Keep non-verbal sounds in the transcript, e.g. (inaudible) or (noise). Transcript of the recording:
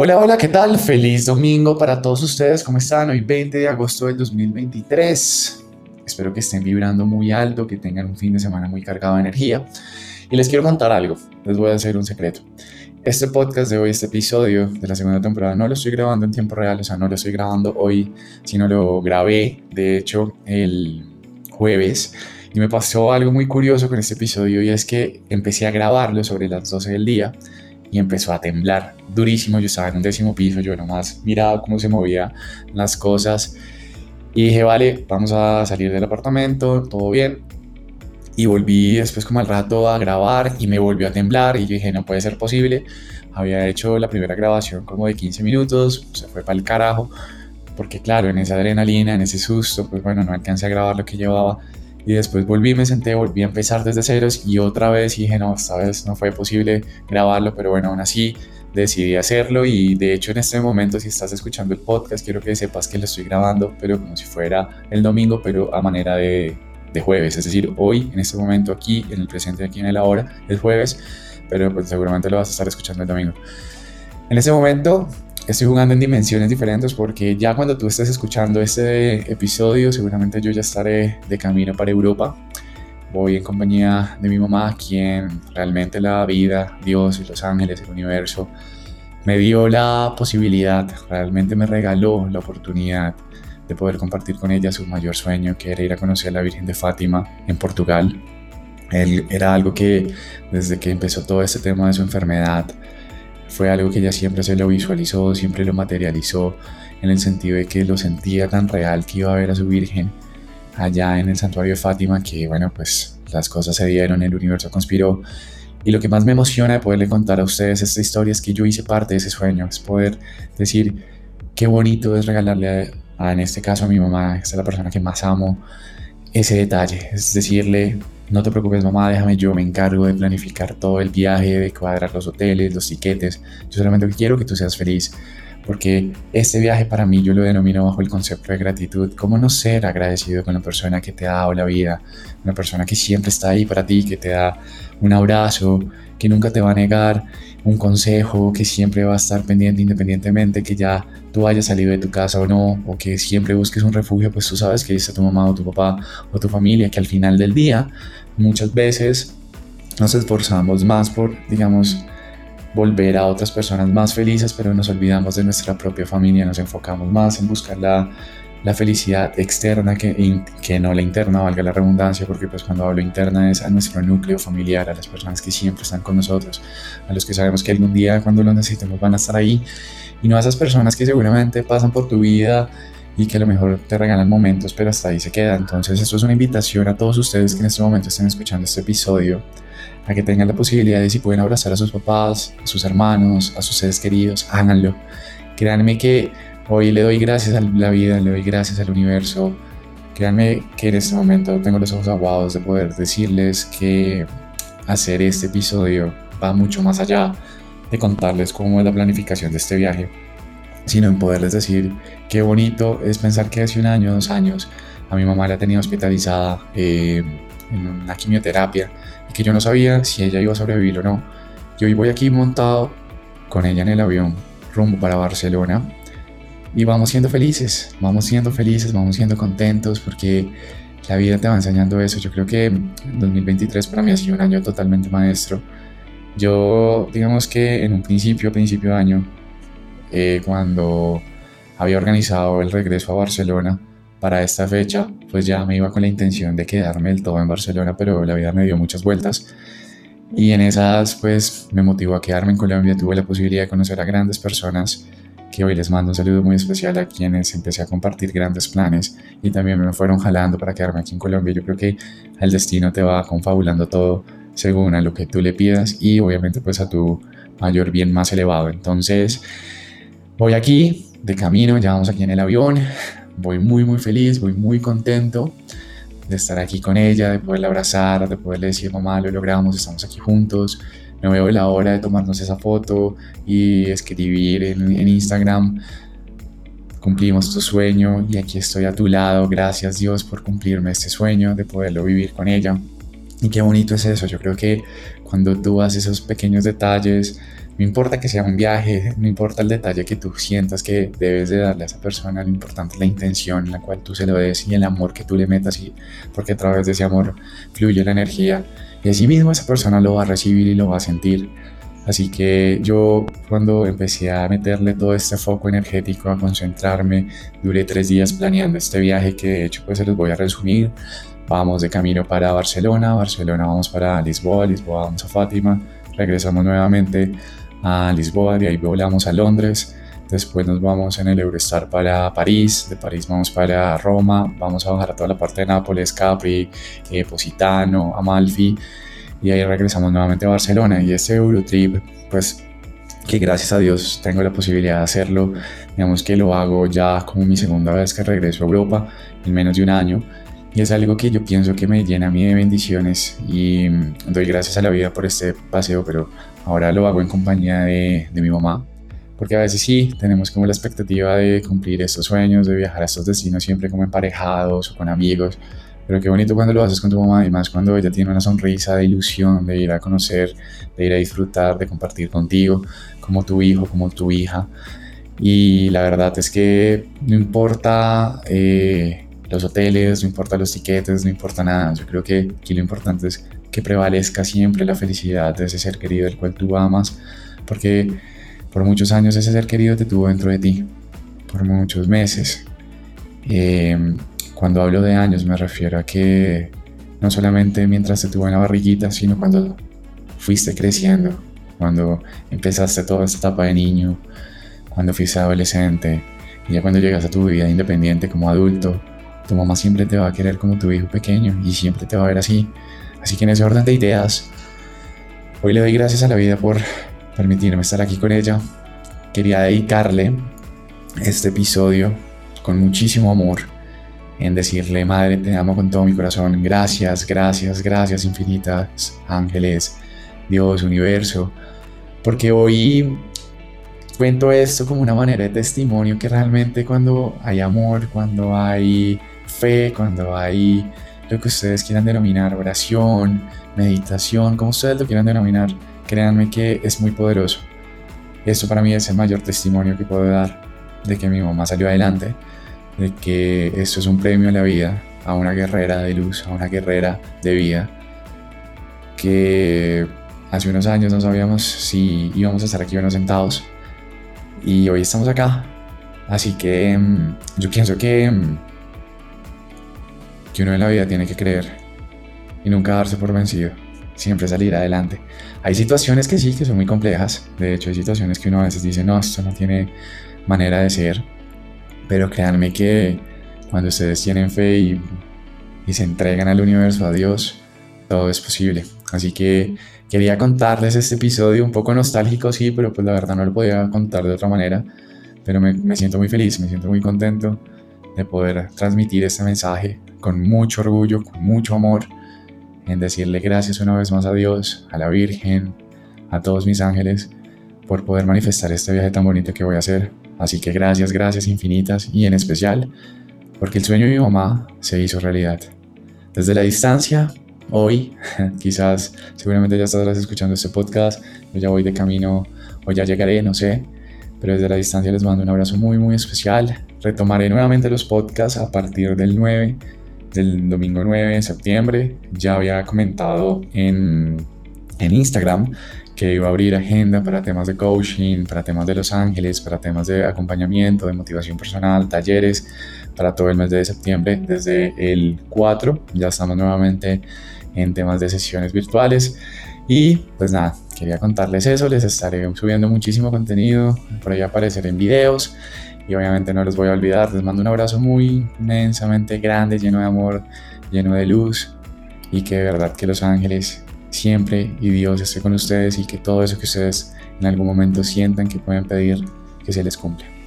Hola, hola, ¿qué tal? Feliz domingo para todos ustedes. ¿Cómo están? Hoy 20 de agosto del 2023. Espero que estén vibrando muy alto, que tengan un fin de semana muy cargado de energía. Y les quiero contar algo. Les voy a hacer un secreto. Este podcast de hoy, este episodio de la segunda temporada, no lo estoy grabando en tiempo real, o sea, no lo estoy grabando hoy, sino lo grabé, de hecho, el jueves. Y me pasó algo muy curioso con este episodio y es que empecé a grabarlo sobre las 12 del día y empezó a temblar durísimo. Yo estaba en un décimo piso, yo nomás miraba cómo se movían las cosas y dije, vale, vamos a salir del apartamento, todo bien. Y volví después como al rato a grabar y me volvió a temblar y yo dije, no puede ser posible. Había hecho la primera grabación como de 15 minutos, se fue para el carajo, porque claro, en esa adrenalina, en ese susto, pues bueno, no alcancé a grabar lo que llevaba. Y después volví, me senté, volví a empezar desde ceros y otra vez dije, no, esta vez no fue posible grabarlo, pero bueno, aún así decidí hacerlo y de hecho en este momento si estás escuchando el podcast quiero que sepas que lo estoy grabando, pero como si fuera el domingo, pero a manera de, de jueves, es decir, hoy, en este momento, aquí, en el presente, aquí en el ahora, es jueves, pero pues seguramente lo vas a estar escuchando el domingo. En este momento estoy jugando en dimensiones diferentes porque ya cuando tú estés escuchando este episodio, seguramente yo ya estaré de camino para Europa. Voy en compañía de mi mamá, quien realmente la vida, Dios y los ángeles, el universo, me dio la posibilidad, realmente me regaló la oportunidad de poder compartir con ella su mayor sueño, que era ir a conocer a la Virgen de Fátima en Portugal. Él, era algo que desde que empezó todo este tema de su enfermedad, fue algo que ella siempre se lo visualizó, siempre lo materializó, en el sentido de que lo sentía tan real que iba a ver a su Virgen allá en el santuario de Fátima, que bueno, pues las cosas se dieron, el universo conspiró. Y lo que más me emociona de poderle contar a ustedes esta historia es que yo hice parte de ese sueño, es poder decir qué bonito es regalarle a, en este caso a mi mamá, que es la persona que más amo, ese detalle, es decirle, no te preocupes mamá, déjame yo me encargo de planificar todo el viaje, de cuadrar los hoteles, los tiquetes, yo solamente quiero que tú seas feliz, porque este viaje para mí yo lo denomino bajo el concepto de gratitud, cómo no ser agradecido con la persona que te ha dado la vida, una persona que siempre está ahí para ti, que te da un abrazo, que nunca te va a negar un consejo, que siempre va a estar pendiente independientemente que ya tú hayas salido de tu casa o no, o que siempre busques un refugio, pues tú sabes que está tu mamá o tu papá o tu familia, que al final del día muchas veces nos esforzamos más por, digamos, volver a otras personas más felices, pero nos olvidamos de nuestra propia familia, nos enfocamos más en buscar la, la felicidad externa que, que no la interna, valga la redundancia, porque pues cuando hablo interna es a nuestro núcleo familiar, a las personas que siempre están con nosotros, a los que sabemos que algún día cuando lo necesitemos van a estar ahí, y no a esas personas que seguramente pasan por tu vida y que a lo mejor te regalan momentos, pero hasta ahí se queda. Entonces esto es una invitación a todos ustedes que en este momento estén escuchando este episodio, a que tengan la posibilidad de si pueden abrazar a sus papás, a sus hermanos, a sus seres queridos, háganlo. Créanme que hoy le doy gracias a la vida, le doy gracias al universo. Créanme que en este momento tengo los ojos aguados de poder decirles que hacer este episodio va mucho más allá de contarles cómo es la planificación de este viaje, sino en poderles decir qué bonito es pensar que hace un año, dos años, a mi mamá la tenía hospitalizada eh, en una quimioterapia y que yo no sabía si ella iba a sobrevivir o no. Yo hoy voy aquí montado con ella en el avión rumbo para Barcelona y vamos siendo felices, vamos siendo felices, vamos siendo contentos porque la vida te va enseñando eso. Yo creo que 2023 para mí ha sido un año totalmente maestro. Yo, digamos que en un principio, principio de año, eh, cuando había organizado el regreso a Barcelona para esta fecha, pues ya me iba con la intención de quedarme del todo en Barcelona, pero la vida me dio muchas vueltas. Y en esas, pues me motivó a quedarme en Colombia. Tuve la posibilidad de conocer a grandes personas que hoy les mando un saludo muy especial a quienes empecé a compartir grandes planes y también me fueron jalando para quedarme aquí en Colombia. Yo creo que el destino te va confabulando todo según a lo que tú le pidas y obviamente pues a tu mayor bien más elevado. Entonces, voy aquí de camino, ya vamos aquí en el avión, voy muy muy feliz, voy muy contento de estar aquí con ella, de poderla abrazar, de poderle decir, mamá, lo logramos, estamos aquí juntos. No veo la hora de tomarnos esa foto y escribir en, en Instagram. Cumplimos tu sueño y aquí estoy a tu lado. Gracias Dios por cumplirme este sueño, de poderlo vivir con ella. Y qué bonito es eso. Yo creo que cuando tú haces esos pequeños detalles No importa que sea un viaje, no importa el detalle que tú sientas que debes de darle a esa persona, lo importante es la intención en la cual tú se lo des y el amor que tú le metas, y, porque a través de ese amor fluye la energía y así mismo esa persona lo va a recibir y lo va a sentir. Así que yo cuando empecé a meterle todo este foco energético, a concentrarme, duré tres días planeando este viaje que de hecho pues se los voy a resumir. Vamos de camino para Barcelona, Barcelona vamos para Lisboa, Lisboa vamos a Fátima, regresamos nuevamente a Lisboa, de ahí volamos a Londres, después nos vamos en el Eurostar para París, de París vamos para Roma, vamos a bajar a toda la parte de Nápoles, Capri, eh, Positano, Amalfi, y ahí regresamos nuevamente a Barcelona. Y este Eurotrip, pues que gracias a Dios tengo la posibilidad de hacerlo, digamos que lo hago ya como mi segunda vez que regreso a Europa en menos de un año. Y es algo que yo pienso que me llena a mí de bendiciones y doy gracias a la vida por este paseo, pero ahora lo hago en compañía de, de mi mamá, porque a veces sí, tenemos como la expectativa de cumplir estos sueños, de viajar a estos destinos siempre como emparejados o con amigos, pero qué bonito cuando lo haces con tu mamá y más cuando ella tiene una sonrisa de ilusión de ir a conocer, de ir a disfrutar, de compartir contigo, como tu hijo, como tu hija. Y la verdad es que no importa eh, los hoteles, no importa los tiquetes, no importa nada. Yo creo que aquí lo importante es que prevalezca siempre la felicidad de ese ser querido del cual tú amas, porque por muchos años ese ser querido te tuvo dentro de ti, por muchos meses. Eh, cuando hablo de años me refiero a que no solamente mientras te tuvo en la barriguita, sino cuando fuiste creciendo, cuando empezaste toda esta etapa de niño, cuando fuiste adolescente, y ya cuando llegas a tu vida independiente como adulto, tu mamá siempre te va a querer como tu hijo pequeño y siempre te va a ver así. Así que en ese orden de ideas, hoy le doy gracias a la vida por permitirme estar aquí con ella. Quería dedicarle este episodio con muchísimo amor en decirle, Madre, te amo con todo mi corazón, gracias, gracias, gracias infinitas, ángeles, Dios, universo, porque hoy cuento esto como una manera de testimonio que realmente cuando hay amor, cuando hay fe, cuando hay lo que ustedes quieran denominar oración, meditación, como ustedes lo quieran denominar, créanme que es muy poderoso. Esto para mí es el mayor testimonio que puedo dar de que mi mamá salió adelante de que esto es un premio a la vida, a una guerrera de luz, a una guerrera de vida, que hace unos años no sabíamos si íbamos a estar aquí o no sentados, y hoy estamos acá. Así que mm, yo pienso que, mm, que uno en la vida tiene que creer y nunca darse por vencido, siempre salir adelante. Hay situaciones que sí, que son muy complejas, de hecho hay situaciones que uno a veces dice, no, esto no tiene manera de ser, pero créanme que cuando ustedes tienen fe y, se entregan al universo, a Dios, todo es posible. Así que quería contarles este episodio un poco nostálgico, sí, pero pues la verdad no lo podía contar de otra manera. Pero me, me siento muy feliz, me siento muy contento de poder transmitir este mensaje con mucho orgullo, con mucho amor, en decirle gracias una vez más a Dios, a la Virgen, a todos mis ángeles, por poder manifestar este viaje tan bonito que voy a hacer Así que gracias, gracias infinitas y en especial porque el sueño de mi mamá se hizo realidad. Desde la distancia, hoy, (laughs) quizás seguramente ya estarás escuchando este podcast, yo ya voy de camino o ya llegaré, no sé, pero desde la distancia les mando un abrazo muy, muy especial. Retomaré nuevamente los podcasts a partir del 9, del domingo 9 de septiembre. Ya había comentado en, en Instagram que iba a abrir agenda para temas de coaching, para temas de Los Ángeles, para temas de acompañamiento, de motivación personal, talleres, para todo el mes de septiembre. Desde el 4 ya estamos nuevamente en temas de sesiones virtuales. Y pues nada, quería contarles eso, les estaré subiendo muchísimo contenido, por ahí apareceré en videos y obviamente no los voy a olvidar, les mando un abrazo muy inmensamente grande, lleno de amor, lleno de luz y que de verdad que los ángeles siempre y Dios esté con ustedes y que todo eso que ustedes en algún momento sientan que pueden pedir, que se les cumpla.